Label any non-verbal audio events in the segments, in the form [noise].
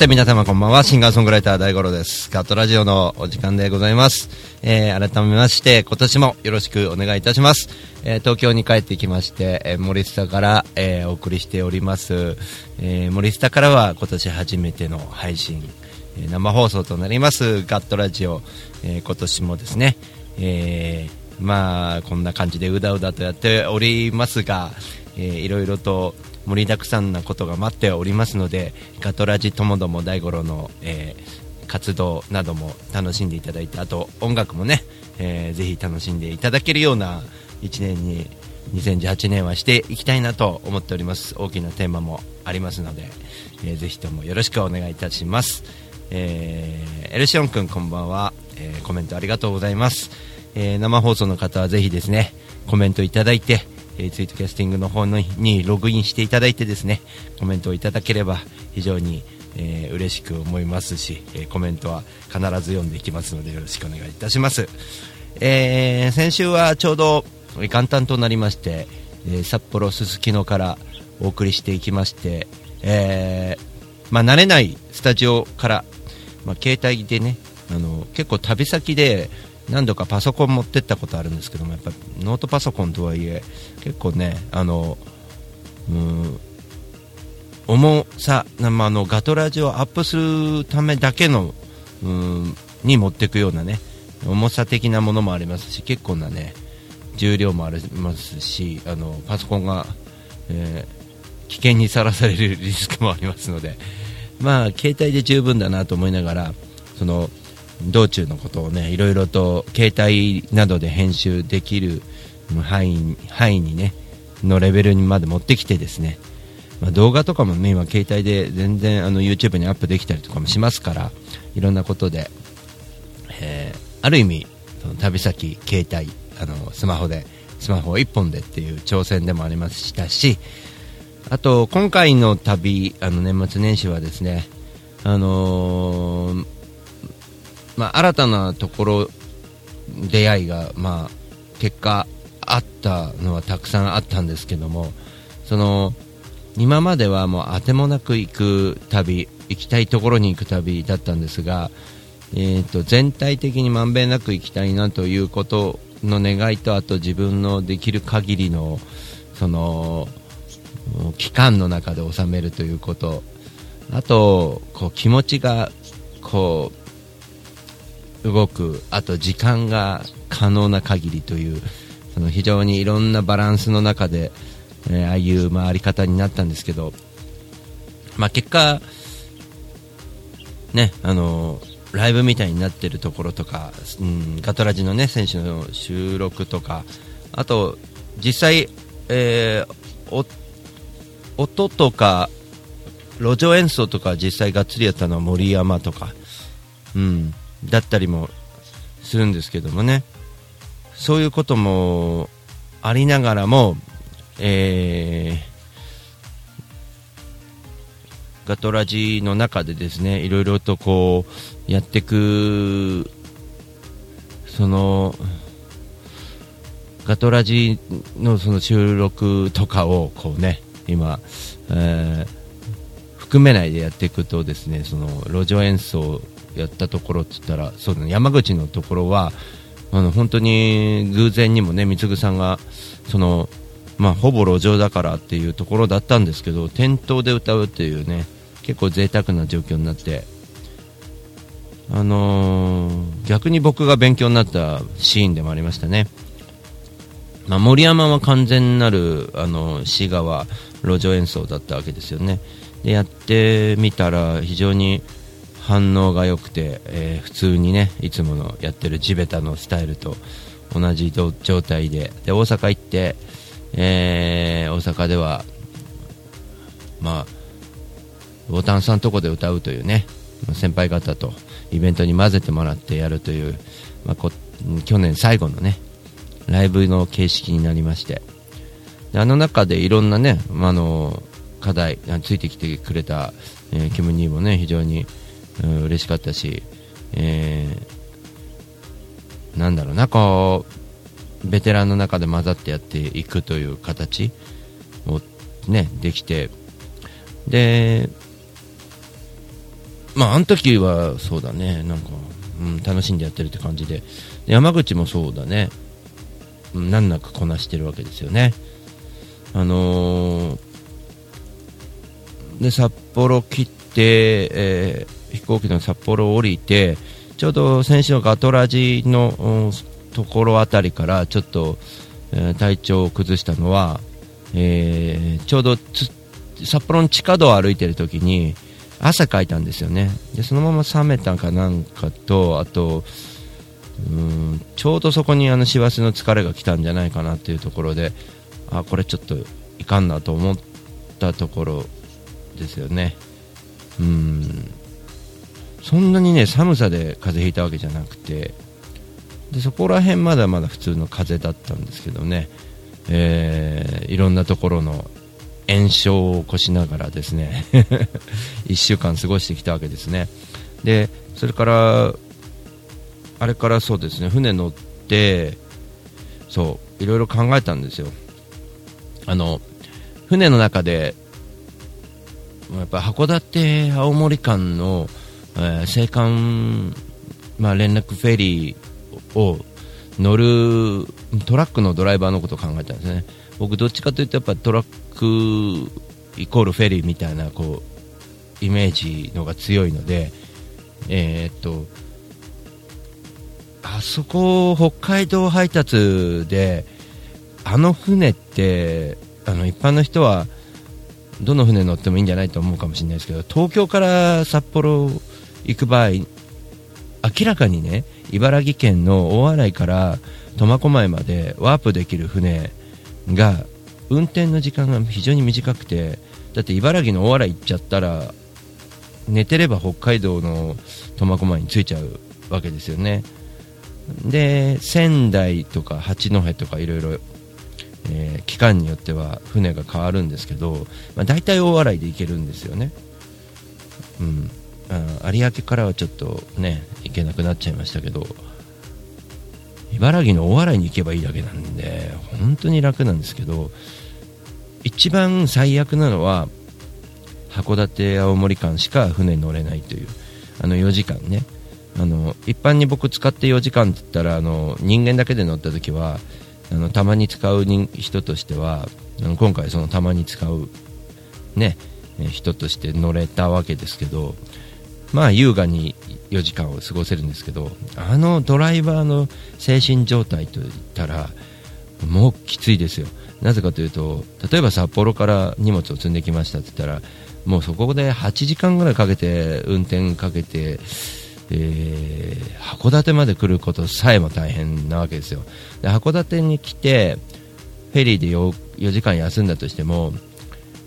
て皆様こんばんは、シンガーソングライター大五郎です。ガットラジオのお時間でございます。えー、改めまして、今年もよろしくお願いいたします。えー、東京に帰ってきまして、えー、森下から、えー、お送りしております。えー、森下からは今年初めての配信、えー、生放送となります、ガットラジオ、えー、今年もですね、えー、まあ、こんな感じでうだうだとやっておりますが、えー、いろいろと、盛りだくさんなことが待っておりますのでガトラジともども大五郎の、えー、活動なども楽しんでいただいてあと音楽もね、えー、ぜひ楽しんでいただけるような1年に2018年はしていきたいなと思っております。大きなテーマもありますので、えー、ぜひともよろしくお願いいたします、え、エルシオン君こんばんは、えー、コメントありがとうございます、えー、生放送の方はぜひですねコメントいただいてえー、ツイートキャスティングの方のにログインしていただいてですねコメントをいただければ非常に、えー、嬉しく思いますし、えー、コメントは必ず読んでいきますのでよろしくお願いいたします、えー、先週はちょうど元旦となりまして、え札幌すすきのからお送りしていきまして、えまあ、慣れないスタジオから、まあ、携帯でねあの結構旅先で何度かパソコン持ってったことあるんですけどもやっぱノートパソコンとはいえ結構ねあのうん重さ、まあ、のガトラジをアップするためだけのうんに持っていくようなね重さ的なものもありますし結構なね重量もありますしあのパソコンが、えー、危険にさらされるリスクもありますのでまあ携帯で十分だなと思いながらその道中のことをねいろいろと携帯などで編集できる範囲範囲にねのレベルにまで持ってきてですね、まあ、動画とかもね今携帯で全然あの YouTube にアップできたりとかもしますからいろんなことで、えー、ある意味その旅先携帯あのスマホでスマホ1本でっていう挑戦でもありましたしあと今回の旅あの年末年始はですねあのーまあ、新たなところ出会いが、まあ、結果あったのはたくさんあったんですけどもその今まではもう当てもなく行く旅行きたいところに行く旅だったんですが、えーと、全体的にまんべんなく行きたいなということの願いとあと自分のできる限りのその期間の中で収めるということ。あとこう気持ちがこう動くあと時間が可能な限りというその非常にいろんなバランスの中で、えー、ああいう回り方になったんですけど、まあ、結果、ねあのー、ライブみたいになってるところとか、うん、ガトラジの、ね、選手の収録とかあと実際、えー、音とか路上演奏とか実際がっつりやったのは森山とか、うん、だったりもするんですけどもね。そういうこともありながらも、えー、ガトラジの中でですねいろいろとこうやっていくそのガトラジのその収録とかをこうね今、えー、含めないでやっていくとですねその路上演奏やったところって言ったらそうだ、ね、山口のところはあの本当に偶然にもね貢さんがその、まあ、ほぼ路上だからっていうところだったんですけど店頭で歌うっていうね結構贅沢な状況になってあのー、逆に僕が勉強になったシーンでもありましたね、まあ、森山は完全なるあの滋賀は路上演奏だったわけですよね。でやってみたら非常に反応が良くて、えー、普通にねいつものやってる地べたのスタイルと同じ状態でで大阪行って、えー、大阪ではまあボタンさんとこで歌うというね先輩方とイベントに混ぜてもらってやるという、まあ、こ去年最後のねライブの形式になりまして。であの中でいろんなね、まあ、の課題ついてきてくれた、えー、キム・ニーもね非常に、うん、嬉しかったし、えー、なんだろうなこうベテランの中で混ざってやっていくという形をねできてでまああの時はそうだねなんか、うん、楽しんでやってるって感じで山口もそうだね難なくこなしてるわけですよね。あのーで札幌切って、えー、飛行機の札幌を降りてちょうど先週のガトラジのところあたりからちょっと、えー、体調を崩したのは、えー、ちょうど札幌の地下道を歩いてる時に汗かいたんですよね。でそのまま冷めたかなんかとあとうんちょうどそこにあの師走の疲れが来たんじゃないかなっていうところであこれちょっといかんなと思ったところですよね。うん。そんなにね寒さで風邪ひいたわけじゃなくてでそこら辺まだまだ普通の風邪だったんですけどね、えー、いろんなところの炎症を起こしながらですね [laughs] 1週間過ごしてきたわけですね。でそれからあれからそうですね船乗ってそういろいろ考えたんですよ。あの船の中でやっぱ函館青森間の、えー、青函、まあ、連絡フェリーを乗るトラックのドライバーのことを考えたんですね。僕どっちかというとやっぱトラックイコールフェリーみたいなこうイメージのが強いのでえー、っとあそこ北海道配達であの船ってあの一般の人はどの船乗ってもいいんじゃないと思うかもしれないですけど東京から札幌行く場合明らかにね茨城県の大洗から苫小牧までワープできる船が運転の時間が非常に短くてだって茨城の大洗行っちゃったら寝てれば北海道の苫小牧に着いちゃうわけですよね。で仙台とか八戸とかいろいろ、期間によっては船が変わるんですけど、まあ、大体大洗で行けるんですよね、うん、あ有明からはちょっとね行けなくなっちゃいましたけど茨城の大洗に行けばいいだけなんで本当に楽なんですけど一番最悪なのは函館青森間しか船に乗れないというあの4時間ね。あの一般に僕使って4時間って言ったらあの人間だけで乗った時はあのたまに使う人としてはあの今回そのたまに使うね人として乗れたわけですけどまあ優雅に4時間を過ごせるんですけどあのドライバーの精神状態といったらもうきついですよ。なぜかというと例えば札幌から荷物を積んできましたって言ったらもうそこで8時間ぐらいかけて運転かけてえー、函館まで来ることさえも大変なわけですよ。で函館に来てフェリーで 4, 4時間休んだとしても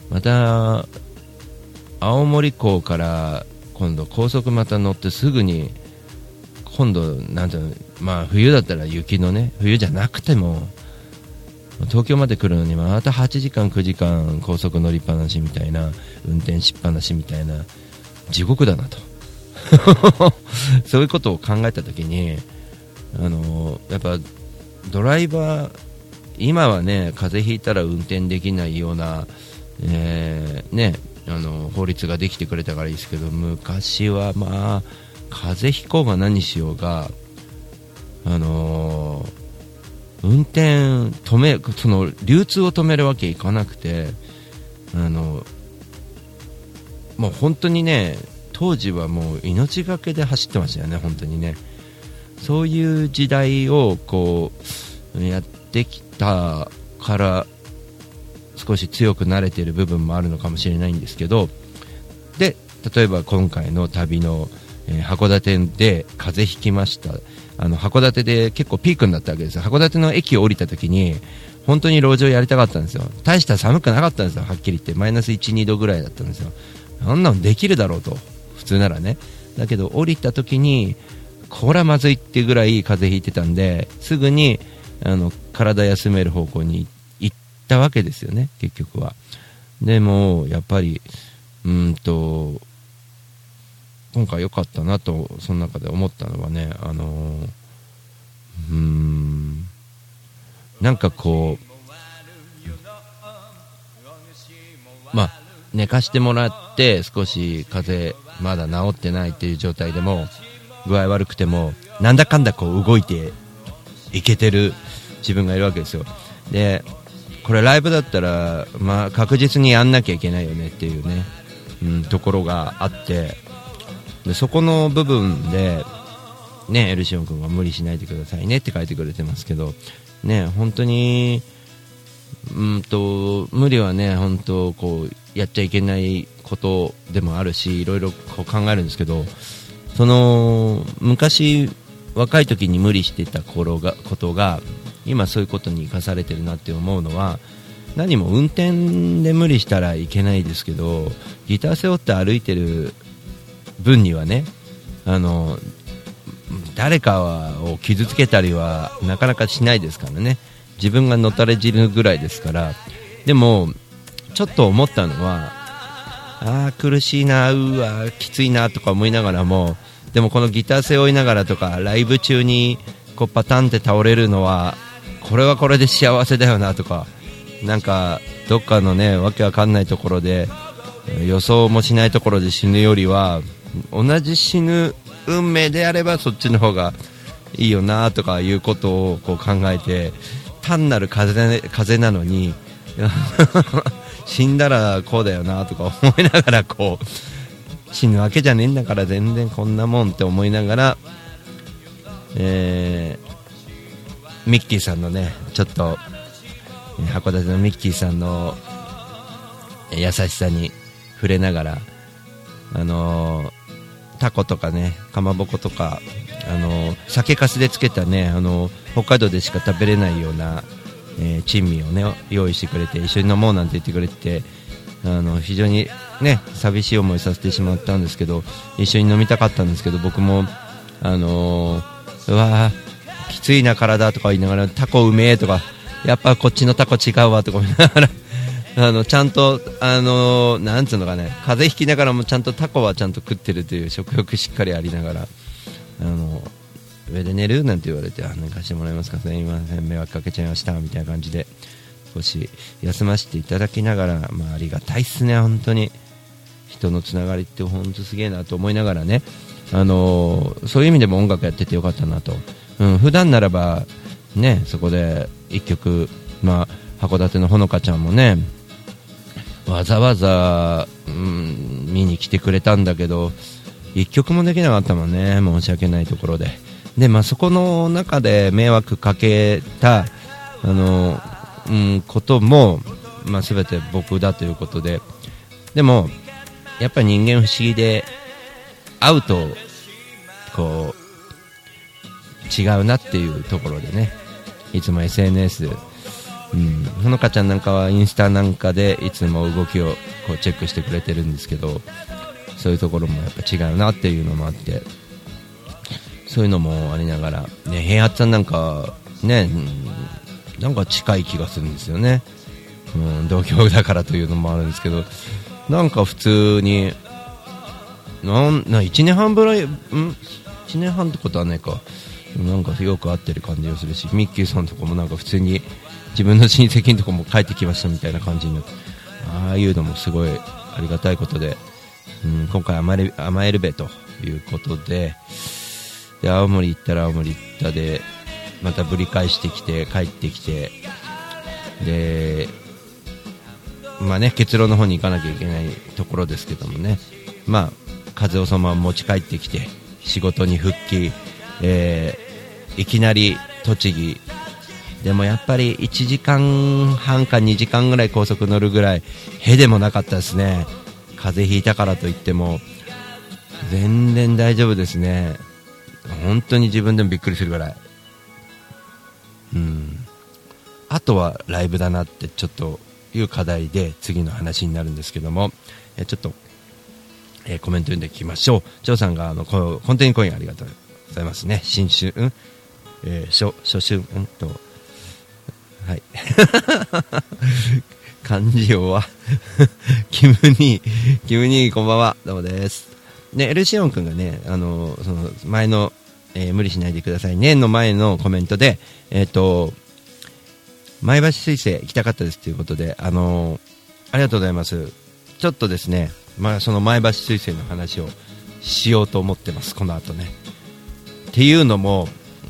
また青森港から今度高速また乗ってすぐに今度なんていうのまあ冬だったら雪のね冬じゃなくても東京まで来るのにまた8時間9時間高速乗りっぱなしみたいな運転しっぱなしみたいな地獄だなと。[laughs] そういうことを考えたときに、あのやっぱドライバー、今はね風邪ひいたら運転できないような、えー、ね、あの法律ができてくれたからいいですけど昔はまあ風邪ひこうが何しようが、あの運転止めその流通を止めるわけいかなくて、あのもう本当にね当時はもう命がけで走ってましたよね、本当にね。そういう時代をこうやってきたから少し強くなれている部分もあるのかもしれないんですけどで例えば今回の旅の、えー、函館で風邪ひきました。あの函館で結構ピークになったわけです函館の駅を降りた時に本当に路上やりたかったんですよ。大した寒くなかったんですよはっきり言って。マイナス1、2度ぐらいだったんですよ。あんなのできるだろうと。普通ならね。だけど降りた時にこれはまずいってぐらい風邪ひいてたんですぐにあの体休める方向に行ったわけですよね結局は。でもやっぱりうんと今回良かったなとその中で思ったのはねあのー、うんなんかこうまあ寝かしてもらって少し風邪まだ治ってないっていう状態でも具合悪くてもなんだかんだこう動いていけてる自分がいるわけですよ。でこれライブだったら、まあ、確実にやんなきゃいけないよねっていうね、うん、ところがあってでそこの部分でねエルシオン君は無理しないでくださいねって書いてくれてますけどね本当にうんと無理はね本当こうやっちゃいけないことでもあるしいろいろこう考えるんですけどその昔若い時に無理してた頃がことが今そういうことに生かされてるなって思うのは何も運転で無理したらいけないですけどギター背負って歩いてる分にはねあの誰かを傷つけたりはなかなかしないですからね。自分がのたれ死ぬぐらいですから。でもちょっと思ったのはああ苦しいなうわきついなとか思いながらもでもこのギター背負いながらとかライブ中にこうパタンって倒れるのはこれはこれで幸せだよなとかなんかどっかのねわけわかんないところで予想もしないところで死ぬよりは同じ死ぬ運命であればそっちの方がいいよなとかいうことをこう考えて単なる風風なのに [laughs] 死んだらこうだよなとか思いながらこう死ぬわけじゃねえんだから全然こんなもんって思いながら、えー、ミッキーさんのねちょっと函館のミッキーさんの優しさに触れながら、あのー、タコとかねかまぼことか、あのー、酒粕でつけたね、あのー、北海道でしか食べれないような、え珍味をね用意してくれて一緒に飲もうなんて言ってくれてあの非常にね寂しい思いさせてしまったんですけど一緒に飲みたかったんですけど僕もあのうわきついな体とか言いながらタコうめえとかやっぱこっちのタコ違うわとか思いながら [laughs] あのちゃんと、あのなんつうのかね風邪ひきながらもちゃんとタコはちゃんと食ってるという食欲しっかりありながらあの上で寝るなんて言われてあ寝かしてもらえますかすみません迷惑かけちゃいましたみたいな感じで少し休ませていただきながら、まあ、ありがたいっすね本当に。人のつながりって本当すげえなと思いながらね。あのそういう意味でも音楽やっててよかったなと、うん、普段ならばねそこで1曲、まあ、函館のほのかちゃんもねわざわざ、うん、見に来てくれたんだけど1曲もできなかったもんね申し訳ないところで。で、まあ、そこの中で迷惑かけたあの、うん、ことも、まあ、全て僕だということで。でもやっぱり人間不思議で会うとこう違うなっていうところでね。いつも SNS うん、ほのかちゃんなんかはインスタなんかでいつも動きをこうチェックしてくれてるんですけどそういうところもやっぱ違うなっていうのもあって。そういうのもありながら、ね、平八さんなんかね、うん、なんか近い気がするんですよね、うん、同郷だからというのもあるんですけど。なんか普通になんな1年半ぐらい、ん？1年半ってことはないか。なんかよく合ってる感じがするしミッキーさんとかもなんか普通に自分の親戚のとこも帰ってきましたみたいな感じになってああいうのもすごいありがたいことで、うん、今回甘え甘えるべということでで青森行ったら青森行ったでまたぶり返してきて帰ってきてでまあね結論の方に行かなきゃいけないところですけどもね。まあ風をそのまま持ち帰ってきて仕事に復帰、え、いきなり栃木。でもやっぱり1時間半か2時間ぐらい高速乗るぐらいへでもなかったですね。風邪ひいたからといっても全然大丈夫ですね。本当に自分でもびっくりするぐらい。うん。あとはライブだなってちょっという課題で次の話になるんですけどもえちょっとえコメント読んでいきましょう。ジョーさんが、あの、こコンテニコインありがとうございますね。新春、うんえー初、初春、うんと、はい。[laughs] 漢字をは、キムニー、キムニーこんばんは、どうもです。ね、エルシオン君がね、あの、その、前の、えー無理しないでくださいね、の前のコメントで、えっ、と、前橋水星行きたかったですということで、あのありがとうございます。ちょっとですね、まあ、その前橋水星の話をしようと思ってます、この後ね。っていうのも、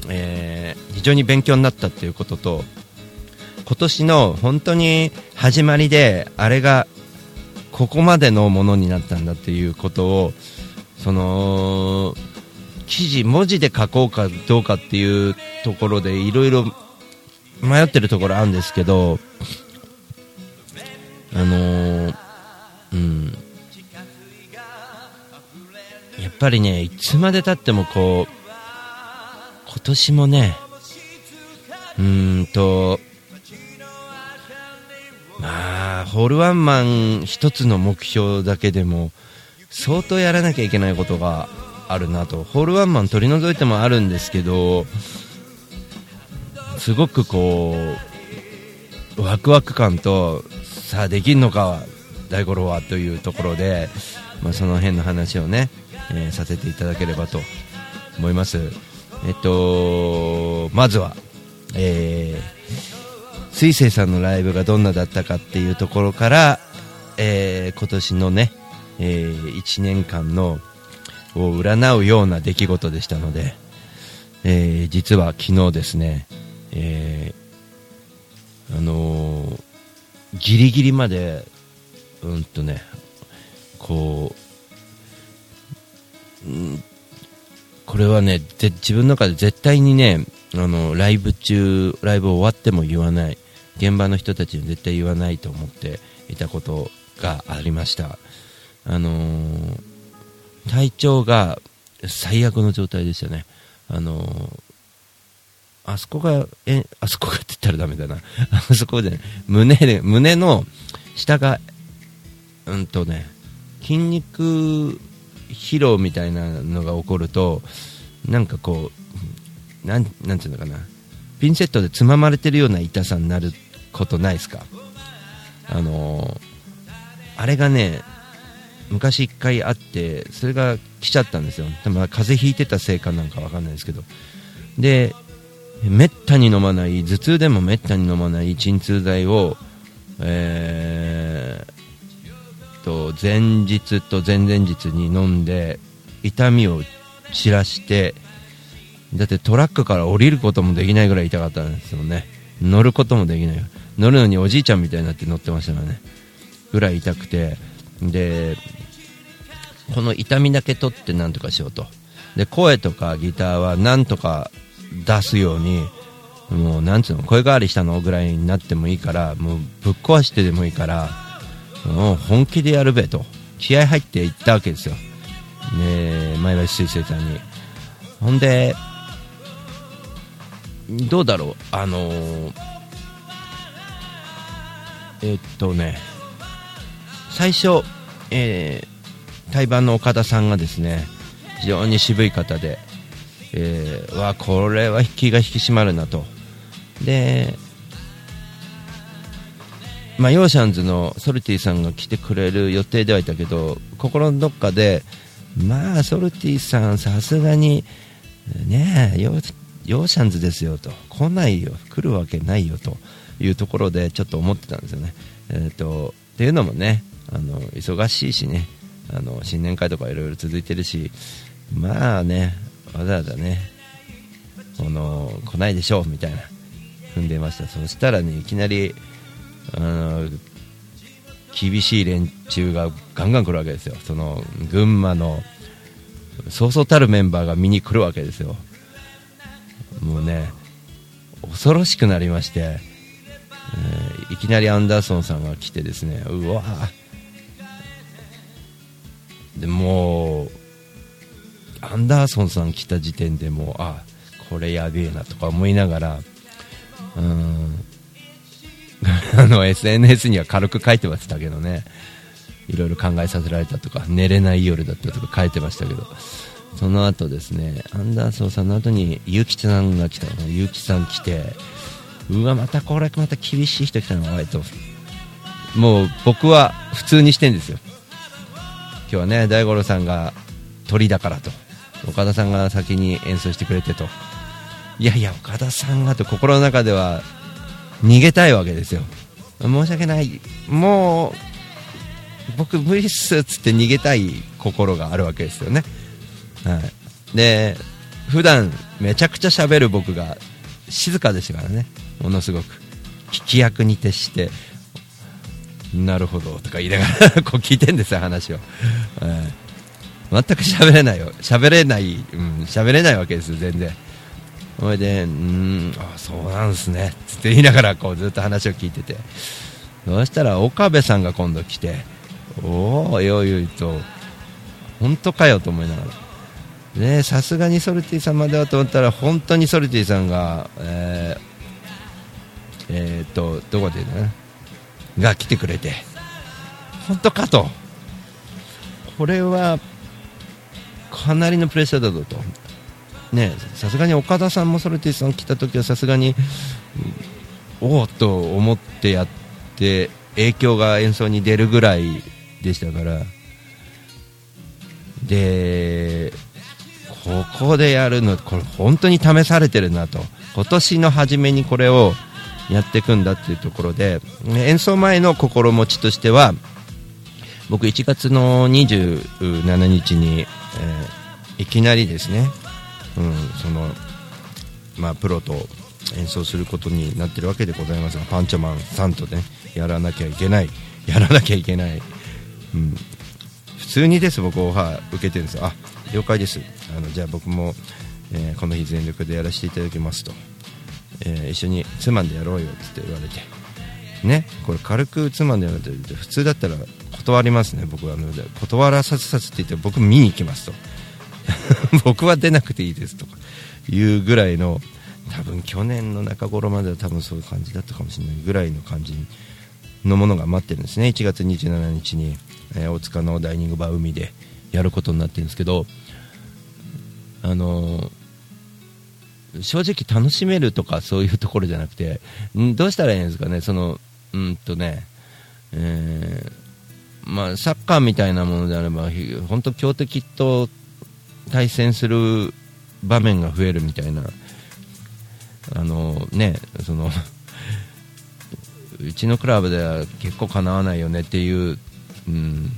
えー非常に勉強になったっていうことと、今年の本当に始まりで、あれがここまでのものになったんだっていうことを、その、記事、文字で書こうかどうかっていうところでいろいろ迷ってるところあるんですけど、あのーうん。やっぱりね、いつまでたってもこう、今年もね、うーんと、まあ、ホールワンマン一つの目標だけでも、相当やらなきゃいけないことがあるなと。ホールワンマン取り除いてもあるんですけど、すごくこう、ワクワク感と、さあできんのか、大五郎はというところで、まあ、その辺の話をね、えーさせていただければと思います。えっと、まずは、えー、水星さんのライブがどんなだったかっていうところから、えー今年のね、え1年間のを占うような出来事でしたので、えー実は昨日ですね、えーあのーギリギリまで、うんとね、こう、うんこれはね、ぜ自分の中で絶対にね、あの、ライブ中、ライブ終わっても言わない、現場の人たちに絶対言わないと思っていたことがありました。あのー体調が最悪の状態でしたね。あのーあそこが、え、あそこがって言ったらダメだな。[laughs] あそこで、胸で、胸の下が、うんとね、筋肉疲労みたいなのが起こると、なんかこう、なん、なんていうのかな、ピンセットでつままれてるような痛さになることないですか？あのーあれがね、昔一回あって、それが来ちゃったんですよ。多分風邪ひいてたせいかなんかわかんないですけど。で、めったに飲まない、頭痛でもめったに飲まない鎮痛剤を、えー、と、前日と前々日に飲んで、痛みを散らして、だってトラックから降りることもできないぐらい痛かったんですよね。乗ることもできない。乗るのにおじいちゃんみたいになって乗ってましたからね。ぐらい痛くて、で、この痛みだけ取ってなんとかしようと。で、声とかギターはなんとか出すように、もうなんつうの、声変わりしたのぐらいになってもいいから、もうぶっ壊してでもいいから、もう本気でやるべと。気合入っていったわけですよ。ね前橋水星さんに。ほんで、どうだろう、あのーえっとね、最初、えー、対バンの岡田さんがですね、非常に渋い方で、えー、わ、これは気が引き締まるなと。で、まあ、ヨーシャンズのソルティさんが来てくれる予定ではいたけど、心のどっかで、まあ、ソルティさん、さすがに、ねえ、ヨーヨーシャンズですよと、来ないよ、来るわけないよというところで、ちょっと思ってたんですよね。えっ、と、っていうのもね、あの、忙しいしね、あの、新年会とかいろいろ続いてるし、まあね、わざわざね、この、来ないでしょう、みたいな、踏んでました。そしたらね、いきなり、あの、厳しい連中がガンガン来るわけですよ。その、群馬の、そうそうたるメンバーが見に来るわけですよ。もうね、恐ろしくなりまして、えーいきなりアンダーソンさんが来てですね、うわでもう、アンダーソンさん来た時点でもう、あ、これやべえなとか思いながら、うん、[laughs] あの、SNS には軽く書いてましたけどね、いろいろ考えさせられたとか寝れない夜だったとか書いてましたけど。その後ですねアンダーソンさんの後にゆきさんが来たのゆきさん来てうわまたこれまた厳しい人来たのおいと。もう僕は普通にしてんですよ。今日はね大五郎さんが鳥だからと。岡田さんが先に演奏してくれてと。いやいや岡田さんがと心の中では逃げたいわけですよ。申し訳ない。もう僕無理っすっつって逃げたい心があるわけですよね。はい。で普段めちゃくちゃ喋る僕が静かでしたからね。ものすごく。聞き役に徹してなるほどとか言いながら [laughs] こう聞いてんですよ話を、はい、全く喋れないよ。喋れないうんれないわけですよ全然。それでうんあそうなんですね。って言いながらこうずっと話を聞いてて。そしたら岡部さんが今度来ておおよいよいと本当かよと思いながら。ねさすがにソルティさんまではと思ったら本当にソルティさんがえー、えー、っとどこでねが来てくれて。本当かと。これはかなりのプレッシャーだぞと。ねさすがに岡田さんもソルティさん来た時はさすがにおおと思ってやって影響が演奏に出るぐらいでしたから。でここでやるのこれ本当に試されてるなと。今年の初めにこれをやっていくんだっていうところで演奏前の心持ちとしては僕1月の27日に、えー、いきなりですね、うん、そのまあ、プロと演奏することになってるわけでございますがパンチョマンさんとねやらなきゃいけない [laughs] やらなきゃいけない、うん、普通にです僕オファー受けてるんです。あ了解です。あのじゃあ僕も、えー、この日全力でやらせていただきますと。えー、一緒につまんでやろうよって言われて。ねこれ軽くつまんでやろうって普通だったら断りますね僕は。断らさせさせて言って僕見に行きますと。[laughs] 僕は出なくていいですとかいうぐらいの多分去年の中頃までは多分そういう感じだったかもしれないぐらいの感じのものが待ってるんですね。1月27日に、えー、大塚のダイニングバー海でやることになってるんですけどあのー正直楽しめるとかそういうところじゃなくて、どうしたらいいんですかね、その、うんとね、えー、まあ、サッカーみたいなものであれば、本当強敵と対戦する場面が増えるみたいな、あのね、その、うちのクラブでは結構かなわないよねっていう、うん、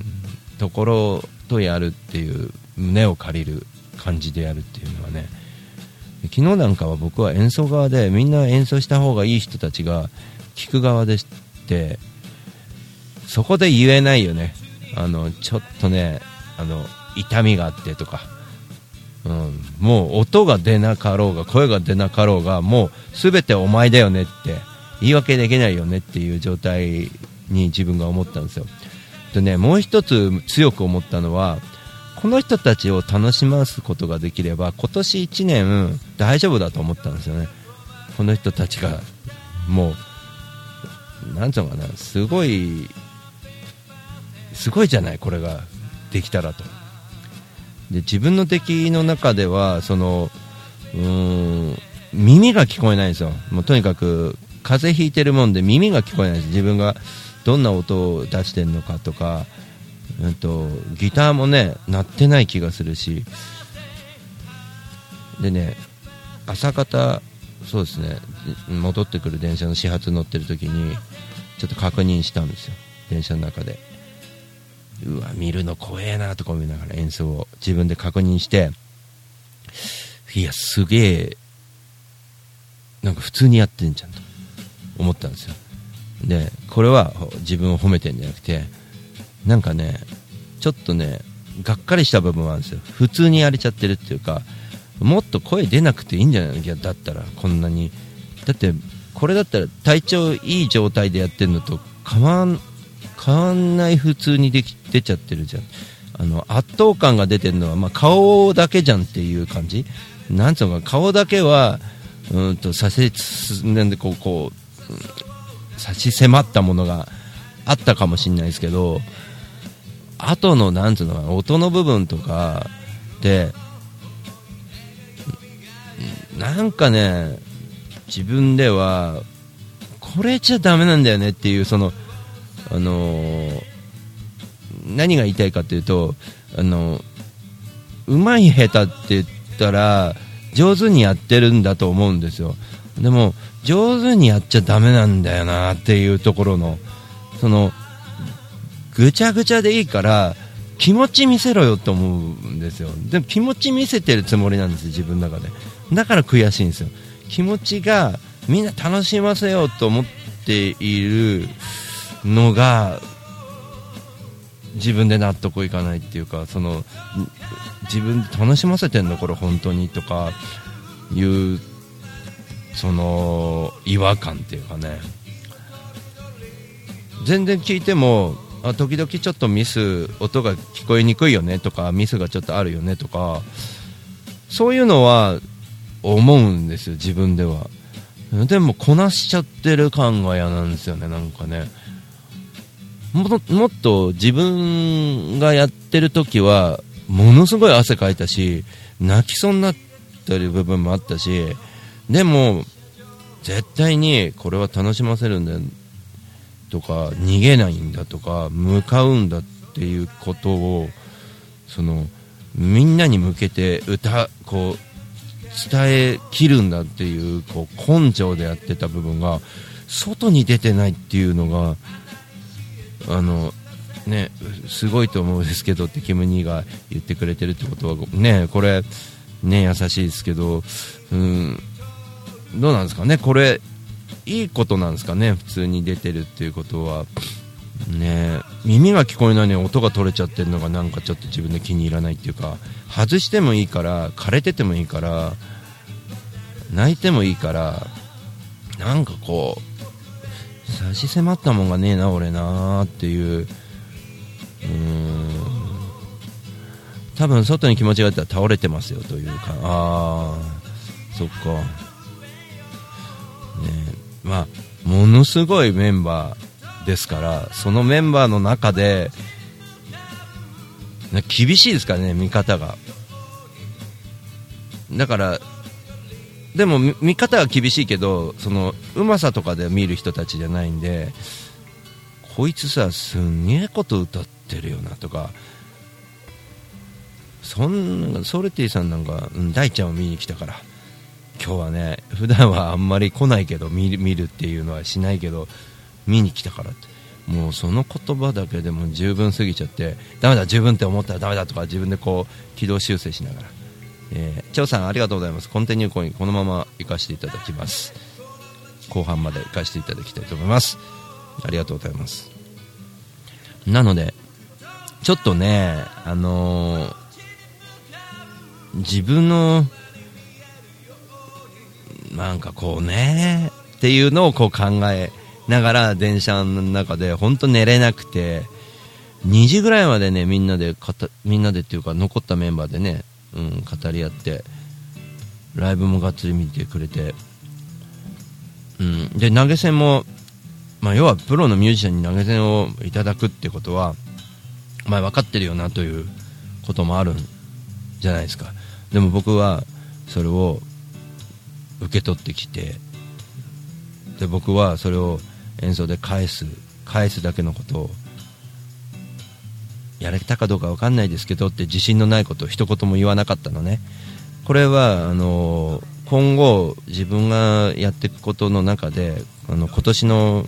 ところとやるっていう胸を借りる感じでやるっていうのはね、昨日なんかは僕は演奏側でみんな演奏した方がいい人たちが聞く側でしてそこで言えないよね。あのちょっとねあの痛みがあってとか、うん、もう音が出なかろうが声が出なかろうがもう全てお前だよねって言い訳できないよねっていう状態に自分が思ったんですよ。でねもう一つ強く思ったのはこの人たちを楽しますことができれば今年1年大丈夫だと思ったんですよね。この人たちがもうなんつうのかなすごいすごいじゃないこれができたらと。で自分の敵の中ではそのうん耳が聞こえないんですよ。もうとにかく風邪ひいてるもんで耳が聞こえないです。自分がどんな音を出してるのかとかえっと、ギターもね鳴ってない気がするし。でね朝方そうですね戻ってくる電車の始発乗ってる時にちょっと確認したんですよ。電車の中で。うわ見るの怖えなとか思いながら演奏を自分で確認していやすげえなんか普通にやってんじゃんと思ったんですよでこれは自分を褒めてんじゃなくてなんかね、ちょっとね、がっかりした部分はあるんですよ。普通にやれちゃってるっていうか、もっと声出なくていいんじゃないの？だったら、こんなに。だって、これだったら体調いい状態でやってるのと変わん、変わんない普通にでき出ちゃってるじゃん。あの、圧倒感が出てるのは、まあ、顔だけじゃんっていう感じなんつうのか、顔だけは、うんと、差し、なんでこう、こう、差し迫ったものがあったかもしれないですけど、後のなんつうのか音の部分とかでなんかね自分ではこれじゃダメなんだよねっていうそのあのー何が言いたいかというとあのうまい下手って言ったら上手にやってるんだと思うんですよ。でも上手にやっちゃダメなんだよなっていうところのそのぐちゃぐちゃでいいから気持ち見せろよと思うんですよ。でも気持ち見せてるつもりなんです自分の中で。だから悔しいんですよ。気持ちがみんな楽しませようと思っているのが自分で納得いかないっていうかその自分楽しませてんのこれ本当にとかいうその違和感っていうかね。全然聞いてもあ時々ちょっとミス音が聞こえにくいよねとかミスがちょっとあるよねとかそういうのは思うんですよ自分では。でもこなしちゃってる感が嫌なんですよねなんかね。ももっと自分がやってる時はものすごい汗かいたし泣きそうになってる部分もあったしでも絶対にこれは楽しませるんだとか逃げないんだとか向かうんだっていうことをそのみんなに向けて歌こう伝えきるんだっていうこう根性でやってた部分が外に出てないっていうのがあのねすごいと思うんですけどってキム・ニーが言ってくれてるってことはねこれね優しいですけどうんどうなんですかね？これいいことなんですかね？普通に出てるっていうことは。ね耳が聞こえないのに音が取れちゃってるのがなんかちょっと自分で気に入らないっていうか外してもいいから枯れててもいいから泣いてもいいからなんかこう差し迫ったもんがねえな俺なーっていう。うーん。多分外に気持ちがあったら倒れてますよというか。ああそっか。ねまあものすごいメンバーですからそのメンバーの中で厳しいですからね見方が。だからでも見方は厳しいけどそのうまさとかで見る人たちじゃないんでこいつさすんげえこと歌ってるよなとかそんソルティさんなんか、うん、大ちゃんを見に来たから今日はね普段はあんまり来ないけど見る見るっていうのはしないけど見に来たからって。もうその言葉だけでも十分すぎちゃってダメだ十分って思ったらダメだとか自分でこう軌道修正しながら、えー、張さんありがとうございます。コンティニューコインこのまま行かせていただきます。後半まで行かせていただきたいと思います。ありがとうございます。なのでちょっとねあのー自分のなんかこうねっていうのをこう考えながら電車の中で本当寝れなくて2時ぐらいまでねみんなでみんなでっていうか残ったメンバーでね、うん、語り合ってライブもがっつり見てくれて、うん、で投げ銭も、まあ、要はプロのミュージシャンに投げ銭をいただくってことは、まあ、分かってるよなということもあるんじゃないですか。でも僕はそれを受け取ってきてで僕はそれを演奏で返す返すだけのことをやれたかどうか分かんないですけどって自信のないことを一言も言わなかったのね。これはあの今後自分がやっていくことの中であの今年の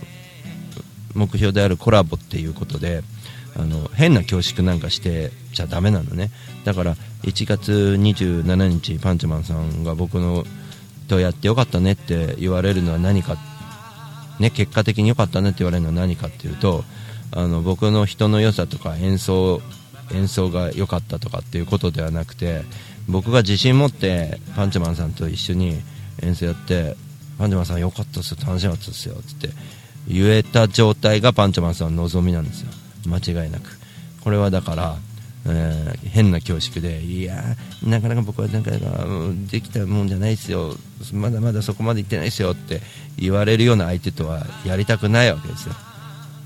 目標であるコラボっていうことであの変な恐縮なんかしてちゃダメなのね。だから1月27日パンチマンさんが僕のとやってよかったねって言われるのは何か、ね、結果的によかったねって言われるのは何かっていうとあの僕の人の良さとか演奏演奏が良かったとかっていうことではなくて僕が自信持ってパンチマンさんと一緒に演奏やってパンチマンさん良かったですよ楽しかったですよって言えた状態がパンチマンさんの望みなんですよ。間違いなく。これはだから、えー、変な恐縮でいやなかなか僕はなんかできたもんじゃないですよ。まだまだそこまで行ってないですよって言われるような相手とはやりたくないわけですよ。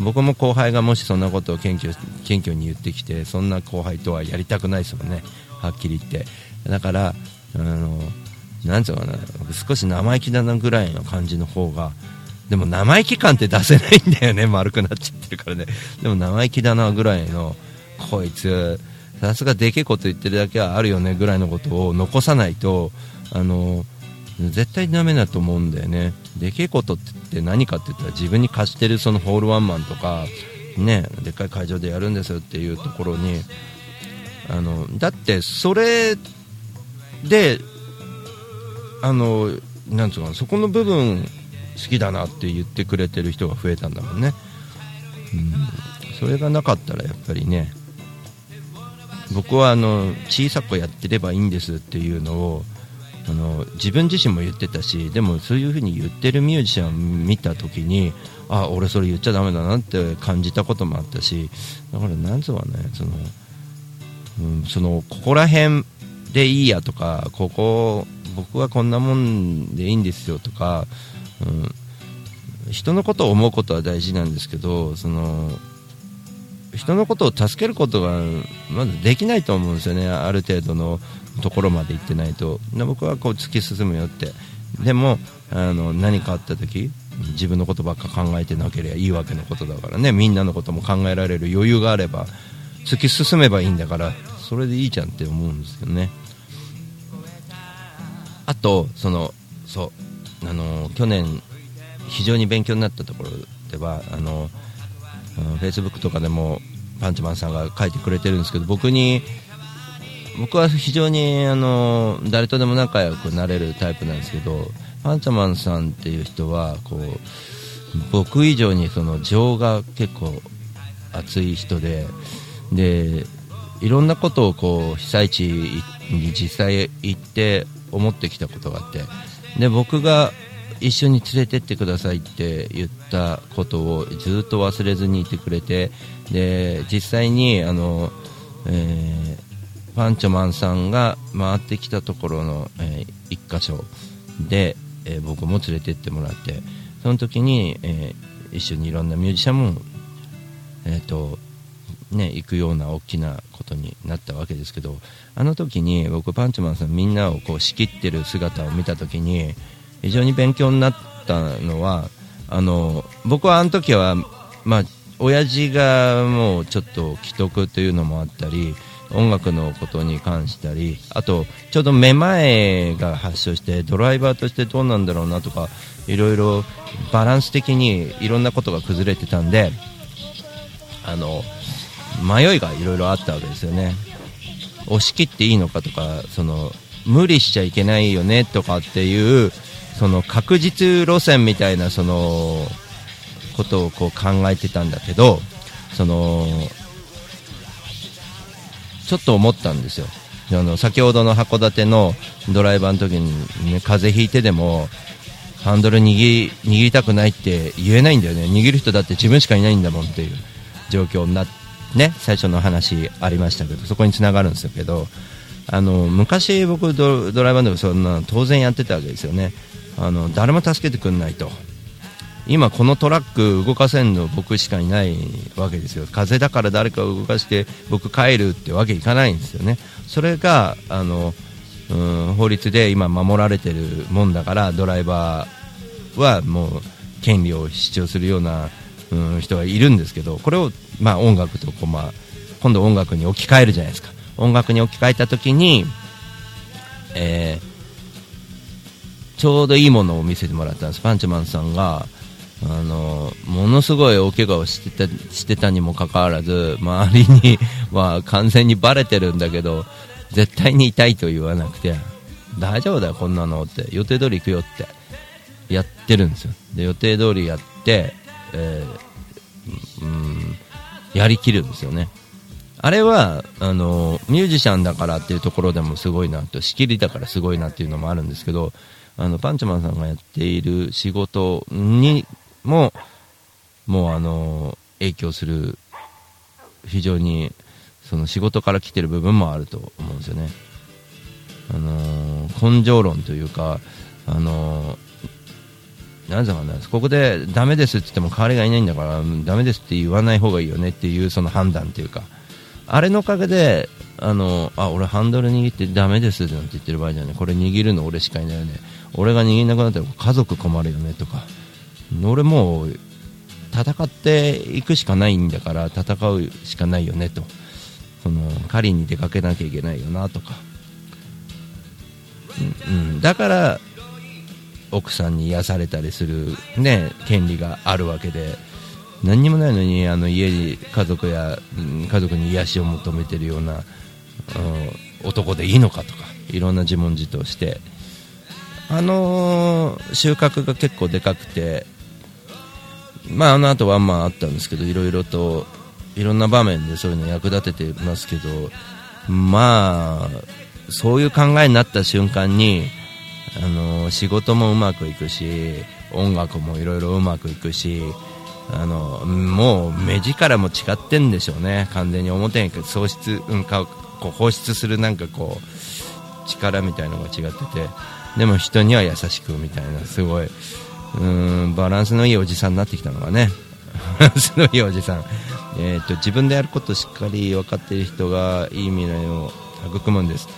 僕も後輩がもしそんなことを謙虚謙虚に言ってきてそんな後輩とはやりたくないですもんね。はっきり言って。だからあのなんつうかな。少し生意気だなぐらいの感じの方がでも生意気感って出せないんだよね。丸くなっちゃってるからね。でも生意気だなぐらいのこいつさすがでけえこと言ってるだけはあるよねぐらいのことを残さないとあの絶対ダメだと思うんだよね。でけえことって何かって言ったら自分に貸してるそのホールワンマンとかねでっかい会場でやるんですよっていうところにあのだってそれであのなんつうかそこの部分好きだなって言ってくれてる人が増えたんだもんね、うん、それがなかったらやっぱりね僕はあの小さくやってればいいんですっていうのをあの自分自身も言ってたしでもそういう風に言ってるミュージシャンを見た時にあ俺それ言っちゃだめだなって感じたこともあったしだからなんつうかねその、うん、そのここら辺でいいやとかここ僕はこんなもんでいいんですよとか、うん、人のことを思うことは大事なんですけどその人のことを助けることがまずできないと思うんですよね、ある程度の。ところまで行ってないと、僕はこう突き進むよって、でもあの何かあった時自分のことばっか考えてなければいいわけのことだからね、みんなのことも考えられる余裕があれば、突き進めばいいんだから、それでいいじゃんって思うんですよね。あと、そのそうあの去年、非常に勉強になったところでは、あのフェイスブックとかでもパンチマンさんが書いてくれてるんですけど僕に僕は非常にあの誰とでも仲良くなれるタイプなんですけどパンチャマンさんっていう人はこう僕以上にその情が結構熱い人ででいろんなことをこう被災地に実際行って思ってきたことがあってで僕が一緒に連れてってくださいって言ったことをずっと忘れずにいてくれてで実際にあの、えー、パンチョマンさんが回ってきたところの、えー、1箇所で、えー、僕も連れてってもらってその時に、えー、一緒にいろんなミュージシャンも、えーとね、行くような大きなことになったわけですけどあの時に僕パンチョマンさんみんなをこう仕切ってる姿を見た時に非常に勉強になったのはあの僕はあの時はまあ親父がもうちょっと既得というのもあったり音楽のことに関したりあとちょうどめまいが発症してドライバーとしてどうなんだろうなとかいろいろバランス的にいろんなことが崩れてたんであの迷いがいろいろあったわけですよね。押し切っていいのかとかその無理しちゃいけないよねとかっていうその確実路線みたいなそのことをこう考えてたんだけどそのちょっと思ったんですよ。あの先ほどの函館のドライバーの時に、ね、風邪ひいてでもハンドル握り握りたくないって言えないんだよね。握る人だって自分しかいないんだもんっていう状況になね最初の話ありましたけどそこにつながるんですけどあの昔僕ドライバーでそんな当然やってたわけですよね。あの誰も助けてくれないと。今このトラック動かせんの僕しかいないわけですよ。風だから誰かを動かして僕帰るってわけいかないんですよね。それがあのうん法律で今守られてるもんだからドライバーはもう権利を主張するような、うん、人がいるんですけどこれを、まあ、音楽とこう、まあ、今度音楽に置き換えるじゃないですか。音楽に置き換えた時に、えーちょうどいいものを見せてもらったんです。パンチマンさんがあのものすごい大怪我をしてたしてたにもかかわらず周りには完全にバレてるんだけど絶対に痛いと言わなくて大丈夫だよこんなのって予定通り行くよってやってるんですよ。で予定通りやって、えー、うんやりきるんですよね。あれはあのミュージシャンだからっていうところでもすごいなと仕切りだからすごいなっていうのもあるんですけどあのパンチマンさんがやっている仕事にももうあの影響する非常にその仕事から来てる部分もあると思うんですよね。あの根性論というか、あのなんだかなここでダメですって言っても代わりがいないんだからダメですって言わない方がいいよねっていうその判断というか。あれのおかげであのあ俺ハンドル握ってダメですなんて言ってる場合じゃない。これ握るの俺しかいないよね。俺が握んなくなったら家族困るよねとか。俺もう戦っていくしかないんだから戦うしかないよねと。その狩りに出かけなきゃいけないよなとか、うん、だから奥さんに癒されたりする、ね、権利があるわけで何にもないのにあの家に家族や、家族に癒しを求めてるような、うん、男でいいのかとかいろんな自問自答して。あのー、収穫が結構でかくてまああの後ワンマンあったんですけどいろいろといろんな場面でそういうの役立ててますけどまあそういう考えになった瞬間にあの仕事もうまくいくし音楽もいろいろうまくいくしあのもう目力も違ってんでしょうね。完全に表に喪失、うん、かこう放出するなんかこう力みたいのが違っててでも人には優しくみたいなすごいうんバランスのいいおじさんになってきたのがね。バランスのいいおじさん、えーと、自分でやることをしっかり分かっている人がいい未来を育むんです。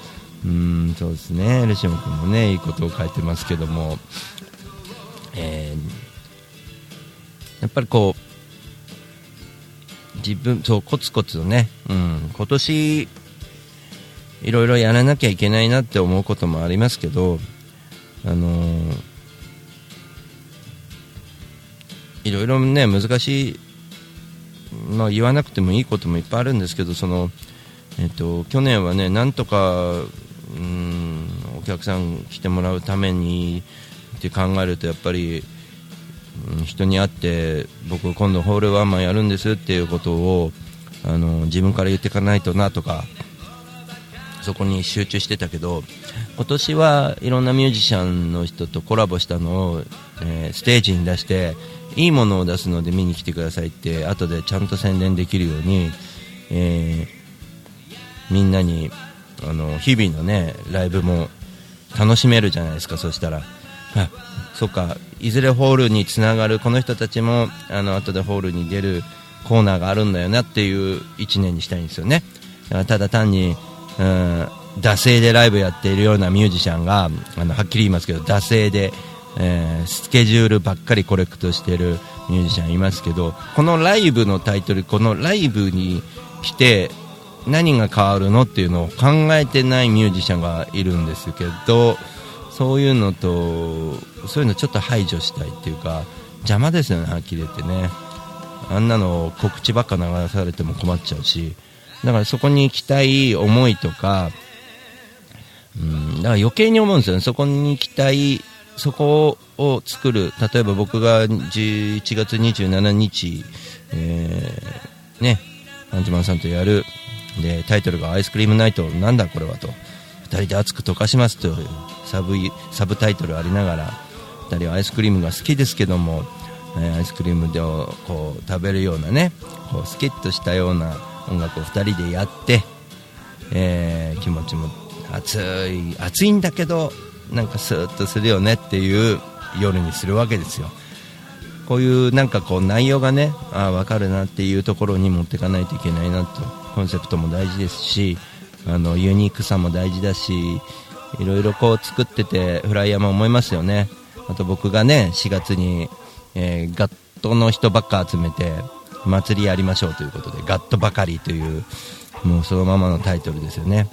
うんそうですね。ルシオン君もねいいことを書いてますけども、えー、やっぱりこう自分そうコツコツね、うん、今年いろいろやらなきゃいけないなって思うこともありますけどあのー、いろいろね難しい、ま、言わなくてもいいこともいっぱいあるんですけどその、えっと、去年はねなんとかうんお客さん来てもらうためにって考えるとやっぱり、うん、人に会って僕今度ホールワンマンやるんですっていうことをあの自分から言っていかないとなとかそこに集中してたけど今年はいろんなミュージシャンの人とコラボしたのを、えー、ステージに出していいものを出すので見に来てくださいって後でちゃんと宣伝できるように、えー、みんなにあの日々のねライブも楽しめるじゃないですかそしたら。あそっか。いずれホールにつながるこの人たちもあの後でホールに出るコーナーがあるんだよなっていう1年にしたいんですよね。ただ単に、うん、惰性でライブやっているようなミュージシャンがあのはっきり言いますけど惰性で、えー、スケジュールばっかりコレクトしてるミュージシャンいますけどこのライブのタイトルこのライブに来て何が変わるのっていうのを考えてないミュージシャンがいるんですけどそういうのとそういうのちょっと排除したいっていうか邪魔ですよねはっきり言ってね。あんなの告知ばっか流されても困っちゃうし。だからそこに行きたい思いとかうんだから余計に思うんですよね。そこに行きたいそこを作る例えば僕が11月27日、えー、ねアンジマンさんとやるでタイトルが「アイスクリームナイトなんだこれは」と「2人で熱く溶かします」というサブサブタイトルありながら2人はアイスクリームが好きですけども、えー、アイスクリームでこう食べるようなねこうスキッとしたような音楽を2人でやって、えー、気持ちも熱い熱いんだけどなんかスーッとするよねっていう夜にするわけですよ。こういうなんかこう内容がねあ分かるなっていうところに持っていかないといけないなと。コンセプトも大事ですしあのユニークさも大事だしいろいろこう作っててフライヤーも思いますよね。あと僕がね4月に、えー、ガットの人ばっか集めて祭りやりましょうということでガットばかりというもうそのままのタイトルですよね、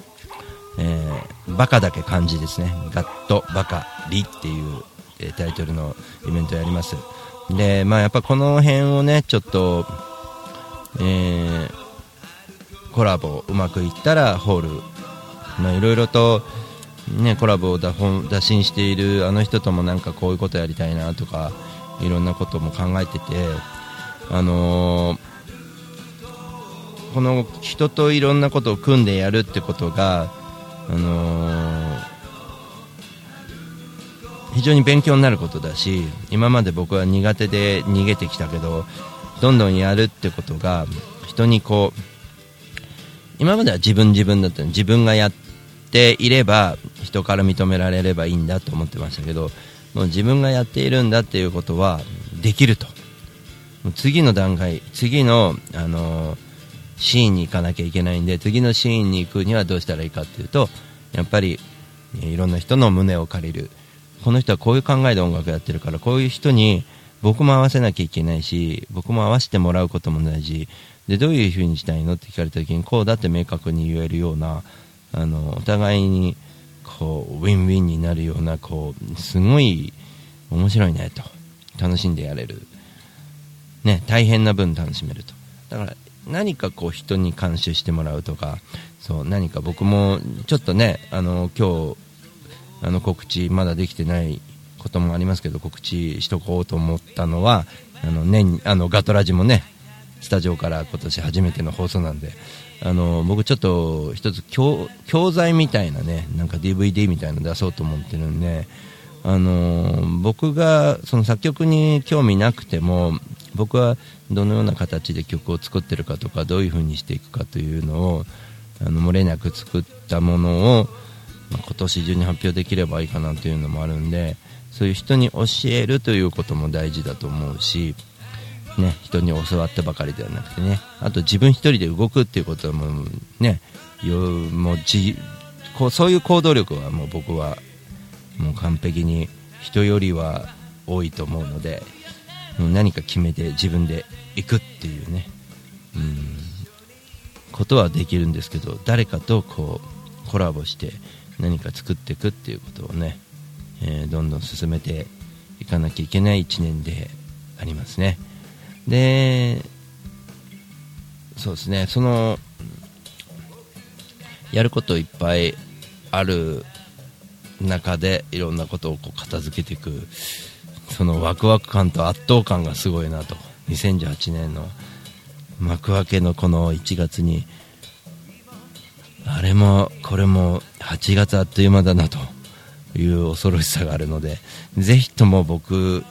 えー、バカだけ漢字ですね。ガットばかりっていう、えー、タイトルのイベントやります。でまあやっぱこの辺をねちょっとえーコラボうまくいったらホール、まあ、いろいろと、ね、コラボを打打診しているあの人ともなんかこういうことやりたいなとかいろんなことも考えてて、あのー、この人といろんなことを組んでやるってことが、あのー、非常に勉強になることだし今まで僕は苦手で逃げてきたけどどんどんやるってことが人にこう今までは自分自分だったの。自分がやっていれば人から認められればいいんだと思ってましたけどもう自分がやっているんだっていうことはできると。次の段階次の、あのー、シーンに行かなきゃいけないんで次のシーンに行くにはどうしたらいいかっていうとやっぱりいろんな人の胸を借りる。この人はこういう考えで音楽やってるからこういう人に僕も合わせなきゃいけないし僕も合わせてもらうことも大事でどういうふうにしたいのって聞かれた時にこうだって明確に言えるようなあのお互いにこうウィンウィンになるようなこうすごい面白いねと。楽しんでやれる、ね、大変な分楽しめると。だから何かこう人に監修してもらうとかそう何か僕もちょっとねあの今日あの告知まだできてないこともありますけど告知しとこうと思ったのはあの年あのガトラジもねスタジオから今年初めての放送なんであの僕ちょっと一つ教教材みたいなねなんか DVD みたいなの出そうと思ってるんであの僕がその作曲に興味なくても僕はどのような形で曲を作ってるかとかどういう風にしていくかというのをあの漏れなく作ったものを、まあ、今年中に発表できればいいかなというのもあるんでそういう人に教えるということも大事だと思うし、ね、人に教わってばかりではなくてねあと自分一人で動くっていうこともねもうじこうそういう行動力はもう僕はもう完璧に人よりは多いと思うので何か決めて自分で行くっていうね。うん。ことはできるんですけど誰かとこうコラボして何か作っていくっていうことをね、えー、どんどん進めていかなきゃいけない1年でありますね。でそうですね。そのやることいっぱいある中でいろんなことをこう片付けていくそのワクワク感と圧倒感がすごいなと。2018年の幕開けのこの1月にあれもこれも8月あっという間だなという恐ろしさがあるのでぜひとも僕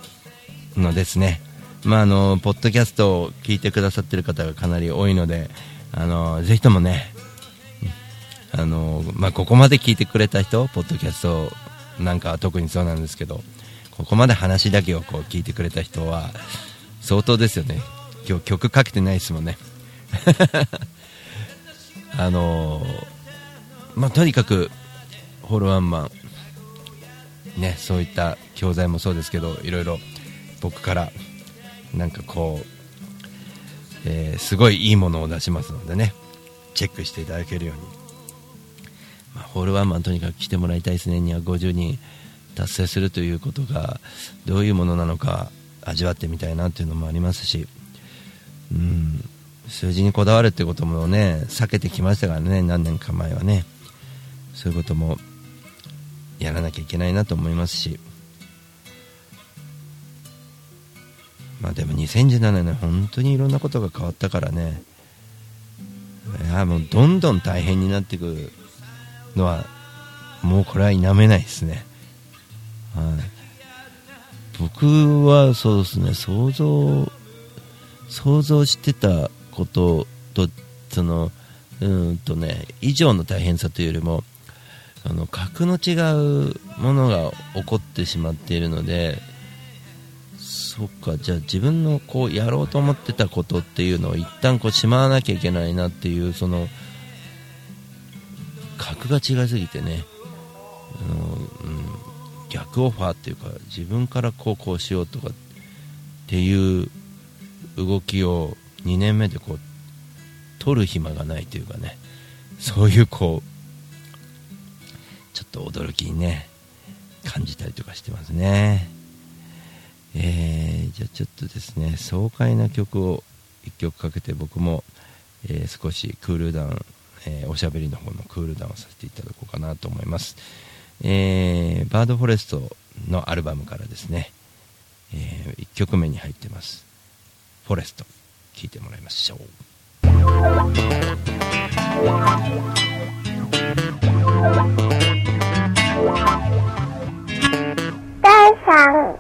のですねまああのポッドキャストを聞いてくださってる方がかなり多いのであのぜひともねあのまあ、ここまで聞いてくれた人ポッドキャストなんかは特にそうなんですけどここまで話だけをこう聞いてくれた人は相当ですよね。今日曲かけてないですもんね。[laughs] あのまあ、とにかくホールワンマンねそういった教材もそうですけどいろいろ僕からなんかこう、えー、すごいいいものを出しますのでねチェックしていただけるように、ホールワンマンとにかく来てもらいたいですね。250人達成するということがどういうものなのか味わってみたいなっていうのもありますし、うん、数字にこだわるってこともね避けてきましたからね。何年か前はね。そういうこともやらなきゃいけないなと思いますし。まあでも2017年本当にいろんなことが変わったからね。いやもうどんどん大変になっていくのはもうこれは否めないですね。はい、僕はそうですね想像想像してたこととそのうんとね以上の大変さというよりもあの格の違うものが起こってしまっているのでそっかじゃあ自分のこうやろうと思ってたことっていうのを一旦こうしまわなきゃいけないなっていうその格が違いすぎてね。あの、うん逆オファーっていうか自分からこうこうしようとかっていう動きを2年目でこう取る暇がないというかね。そういうこうちょっと驚きにね感じたりとかしてますね。えー、じゃあちょっとですね爽快な曲を1曲かけて僕も、えー、少しクールダウン、えー、おしゃべりの方のクールダウンさせていただこうかなと思います、えー、バードフォレストのアルバムからですね、えー、1曲目に入ってます「フォレスト」聴いてもらいましょう「第3」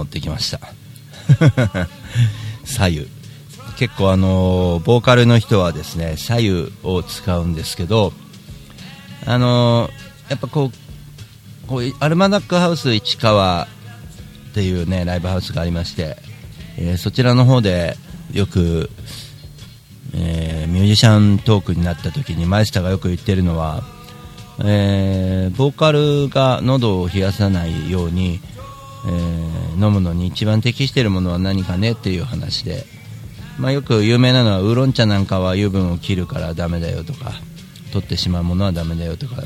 持ってきました。[laughs] 左右。結構あのボーカルの人はですね、左右を使うんですけど、あのやっぱこう、こうアルマナックハウス市川っていうね、ライブハウスがありまして、えーそちらの方でよく、えーミュージシャントークになった時にマイスターがよく言ってるのは、えーボーカルが喉を冷やさないように、えー飲むのに一番適しているものは何かねっていう話で、まあ、よく有名なのはウーロン茶なんかは油分を切るからダメだよとか取ってしまうものはダメだよとか、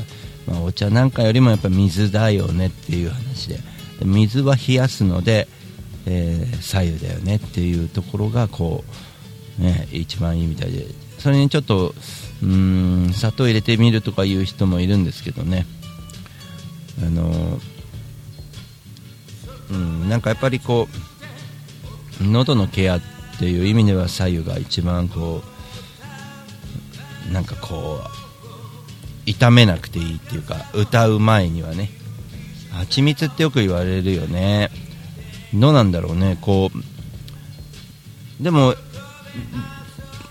まあ、お茶なんかよりもやっぱ水だよねっていう話で。で水は冷やすので、えー左右だよねっていうところがこう、ね、一番いいみたいで。それにちょっとうん砂糖入れてみるとかいう人もいるんですけどね。あのうん、なんかやっぱりこう喉のケアっていう意味では左右が一番こうなんかこう炒めなくていいっていうか歌う前にはね蜂蜜ってよく言われるよね。どうなんだろうねこうでも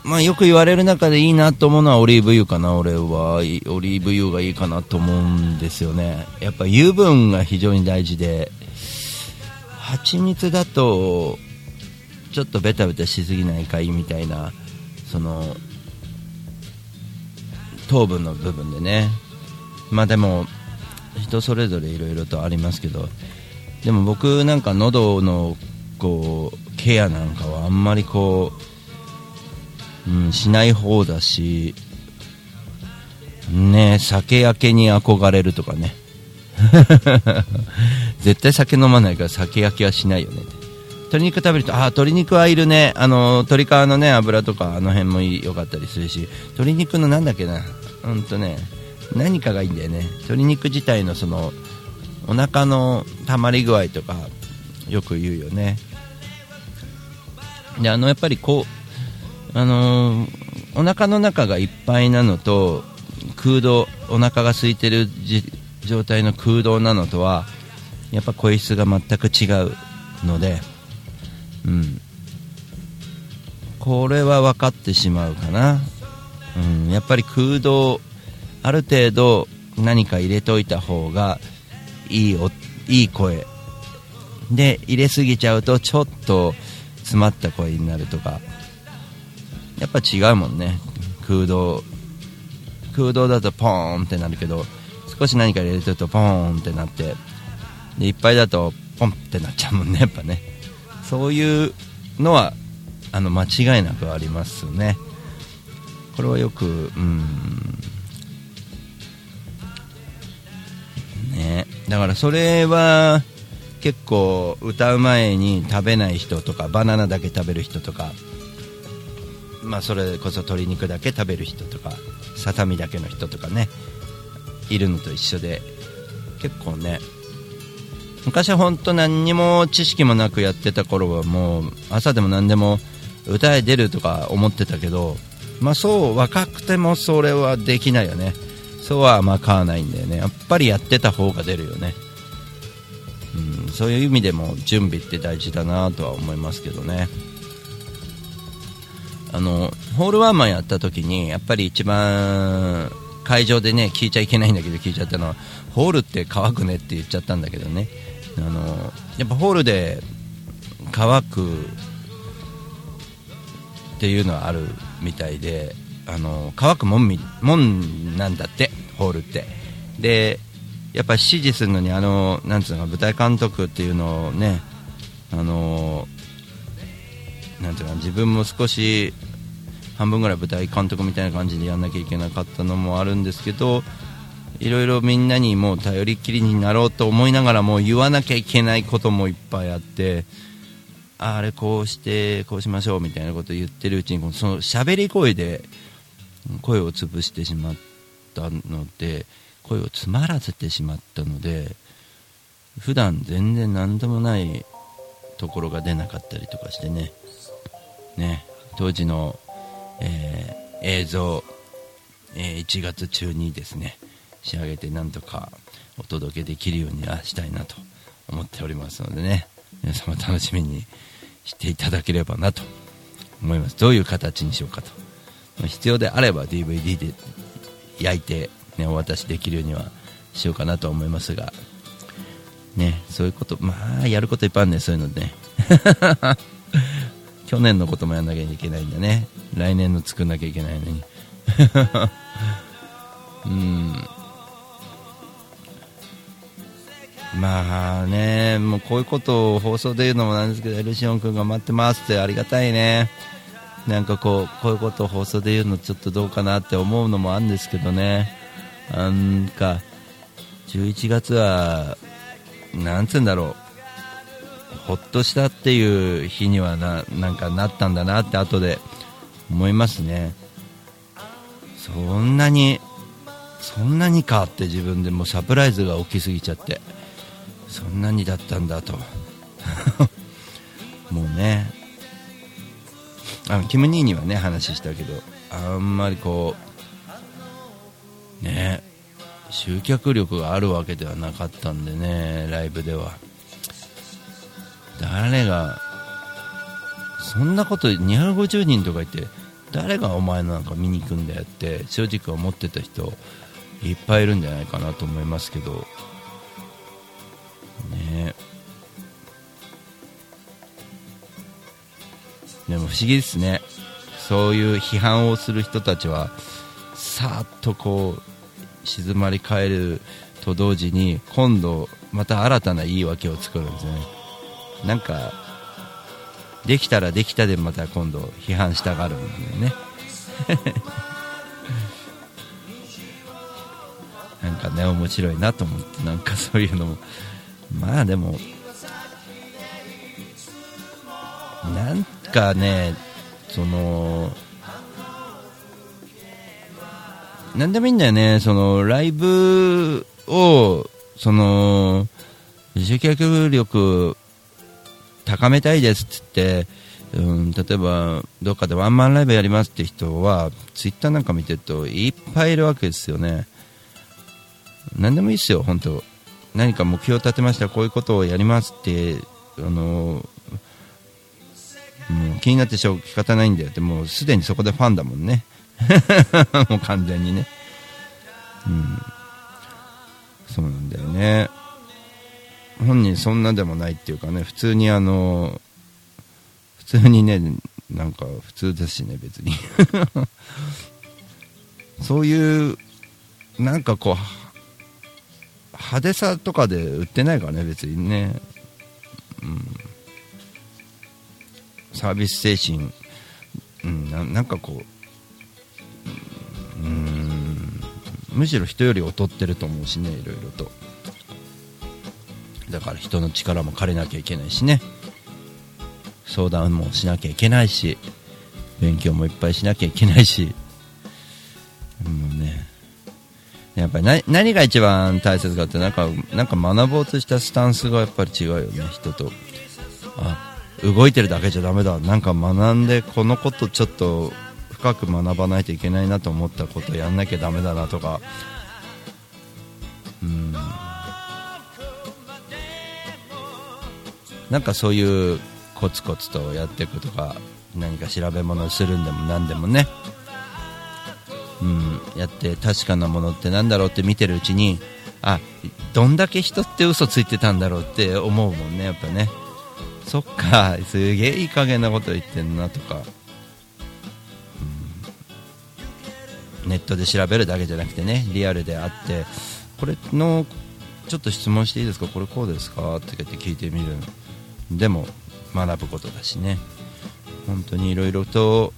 まあよく言われる中でいいなと思うのはオリーブ油かな俺は。オリーブ油がいいかなと思うんですよね。やっぱ油分が非常に大事で蜂蜜だとちょっとベタベタしすぎないかいみたいなその糖分の部分でね。まあでも人それぞれいろいろとありますけどでも僕なんか喉のこうケアなんかはあんまりこう、うん、しない方だしね酒焼けに憧れるとかね。[laughs] 絶対酒飲まないから酒焼きはしないよね。鶏肉食べるとあ鶏肉はいるね。あの鶏皮のね油とかあの辺もいい良かったりするし。鶏肉のなんだっけな。うんとね何かがいいんだよね。鶏肉自体のそのお腹の溜まり具合とかよく言うよね。であのやっぱりこうあのーお腹の中がいっぱいなのと空洞お腹が空いてるじ状態の空洞なのとはやっぱ声質が全く違うのでうん。これは分かってしまうかな、うん、やっぱり空洞ある程度何か入れといた方がいいおいい声。で入れすぎちゃうとちょっと詰まった声になるとか。やっぱ違うもんね。空洞。空洞だとポーンってなるけど。少し何か入れてるとポーンってなってでいっぱいだとポンってなっちゃうもんねやっぱね。そういうのはあの間違いなくありますね。これはよくうん。ね。だからそれは結構歌う前に食べない人とかバナナだけ食べる人とかまあそれこそ鶏肉だけ食べる人とかささみだけの人とかね。いるのと一緒で結構ね昔は本当何にも知識もなくやってた頃はもう朝でも何でも歌へ出るとか思ってたけどまあそう若くてもそれはできないよね。そうはまあ買わないんだよね。やっぱりやってた方が出るよね。うんそういう意味でも準備って大事だなとは思いますけどね。あのホールワンマンやった時にやっぱり一番会場でね聞いちゃいけないんだけど聞いちゃったのはホールって乾くねって言っちゃったんだけどね。あのやっぱホールで乾くっていうのはあるみたいであの乾くもんみもんなんだってホールって。でやっぱ指示するのにあのなんつうの舞台監督っていうのをねあのなんていうか自分も少し半分ぐらい舞台監督みたいな感じでやんなきゃいけなかったのもあるんですけどいろいろみんなにもう頼りっきりになろうと思いながらも言わなきゃいけないこともいっぱいあってあれこうしてこうしましょうみたいなことを言ってるうちにその喋り声で声を潰してしまったので声を詰まらせてしまったので普段全然何でもないところが出なかったりとかしてね。ね。当時の、えー映像、えー1月中にですね仕上げてなんとかお届けできるようにはしたいなと思っておりますのでね。皆様楽しみにしていただければなと思います。どういう形にしようかと。必要であれば DVD で焼いて、ね、お渡しできるようにはしようかなと思いますが。ねそういうことまあやることいっぱいあるねそういうのね。去年のこともやんなきゃいけないんだね来年の作んなきゃいけないのに [laughs] うんまあね、もうこういうことを放送で言うのもなんですけど、エルシオン君が待ってますってありがたいね。なんかこう、こういうことを放送で言うのちょっとどうかなって思うのもあるんですけどね。なんか、11月は、なんつうんだろう。ほっとしたっていう日にはな、なんかなったんだなって後で思いますね。そんなに、そんなにかって自分でもサプライズが大きすぎちゃって。そんなにだったんだと [laughs] もうねあのキム・ニーにはね話したけどあんまりこうね集客力があるわけではなかったんでねライブでは誰がそんなこと250人とか言って誰がお前なんか見に行くんだよって正直思ってた人いっぱいいるんじゃないかなと思いますけど。ね。でも不思議ですね。そういう批判をする人たちはさーっとこう静まり返ると同時に今度また新たな言い訳を作るんですね。なんかできたらできたでまた今度批判したがるんだよね。[laughs] なんかね面白いなと思ってなんかそういうのも。まあでも、なんかね、その、なんでもいいんだよね、その、ライブを、その、集客力高めたいですって言って、うん、例えば、どっかでワンマンライブやりますって人は、ツイッターなんか見てると、いっぱいいるわけですよね。何でもいいですよ、本当。何か目標を立てましたこういうことをやりますってあのもう気になってしょうき方ないんだよって。もうすでにそこでファンだもんね。[laughs] もう完全にね。うん。そうなんだよね。本人そんなでもないっていうかね普通にあの普通にねなんか普通ですしね別に。[laughs] そういうなんかこう派手さとかで売ってないからね別にね、うん、サービス精神、うん、ななんかこう、うん、むしろ人より劣ってると思うしねいろいろと。だから人の力も借りなきゃいけないしね。相談もしなきゃいけないし勉強もいっぱいしなきゃいけないし。もうね。やっぱり何が一番大切かってなんかなんか学ぼうとしたスタンスがやっぱり違うよね人と。あ動いてるだけじゃダメだ。なんか学んでこのことちょっと深く学ばないといけないなと思ったことやんなきゃダメだなとか。うん。なんかそういうコツコツとやっていくとか何か調べ物するんでも何でもね。うん、やって確かなものってなんだろうって見てるうちにあどんだけ人って嘘ついてたんだろうって思うもんねやっぱね。そっかすげえいい加減なこと言ってんなとか、うん、ネットで調べるだけじゃなくてねリアルであってこれのちょっと質問していいですか？これこうですか？って聞いてみる。でも学ぶことだしね。本当にいろいろと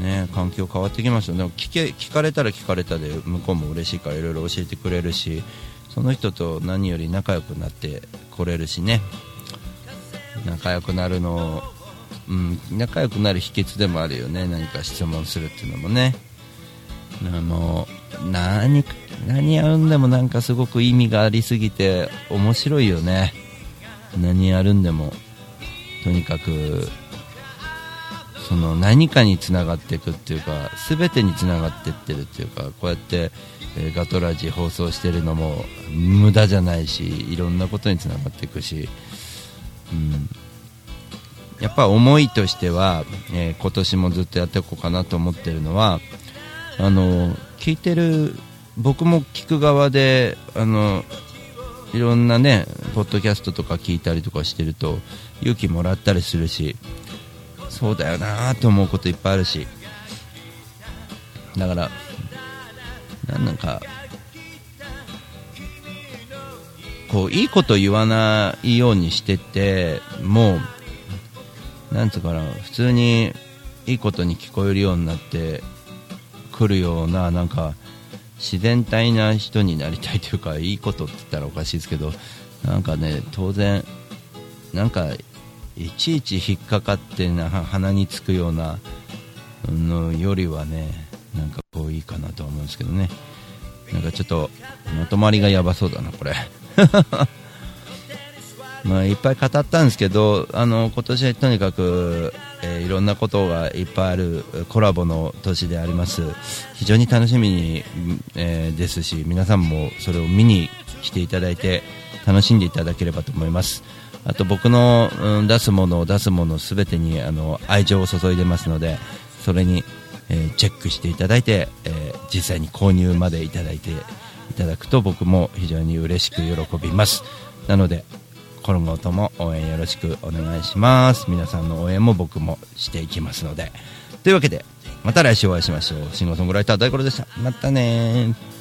ね環境変わってきますよでも聞け聞かれたら聞かれたで向こうも嬉しいからいろいろ教えてくれるしその人と何より仲良くなってこれるしね。仲良くなるのうん、仲良くなる秘訣でもあるよね。何か質問するっていうのもね。あの何何やるんでもなんかすごく意味がありすぎて面白いよね。何やるんでもとにかくその何かにつながっていくっていうか全てにつながっていってるっていうかこうやって、えーガトラジ放送してるのも無駄じゃないしいろんなことにつながっていくし、うん、やっぱ思いとしては、えー今年もずっとやっていこうかなと思ってるのはあの聞いてる僕も聞く側であのいろんなねポッドキャストとか聞いたりとかしてると勇気もらったりするしそうだよなと思うこといっぱいあるし。だからなんなんかこういいこと言わないようにしててもうなんつうかな普通にいいことに聞こえるようになってくるようななんか自然体な人になりたいというかいいことって言ったらおかしいですけどなんかね当然なんかいちいち引っかかってな鼻につくようなのよりはねなんかこういいかなと思うんですけどね。なんかちょっとまとまりがやばそうだなこれ。[laughs] まあいっぱい語ったんですけどあの今年はとにかく、えーいろんなことがいっぱいあるコラボの年であります。非常に楽しみに、えーですし皆さんもそれを見に来ていただいて楽しんでいただければと思います。あと僕の、うん出すものを出すものすべてにあの愛情を注いでますのでそれに、えーチェックしていただいて、えー実際に購入までいただいていただくと僕も非常に嬉しく喜びます。なので今後とも応援よろしくお願いします。皆さんの応援も僕もしていきますので。というわけでまた来週お会いしましょう。シンガーソングライター大五郎でした？またねー。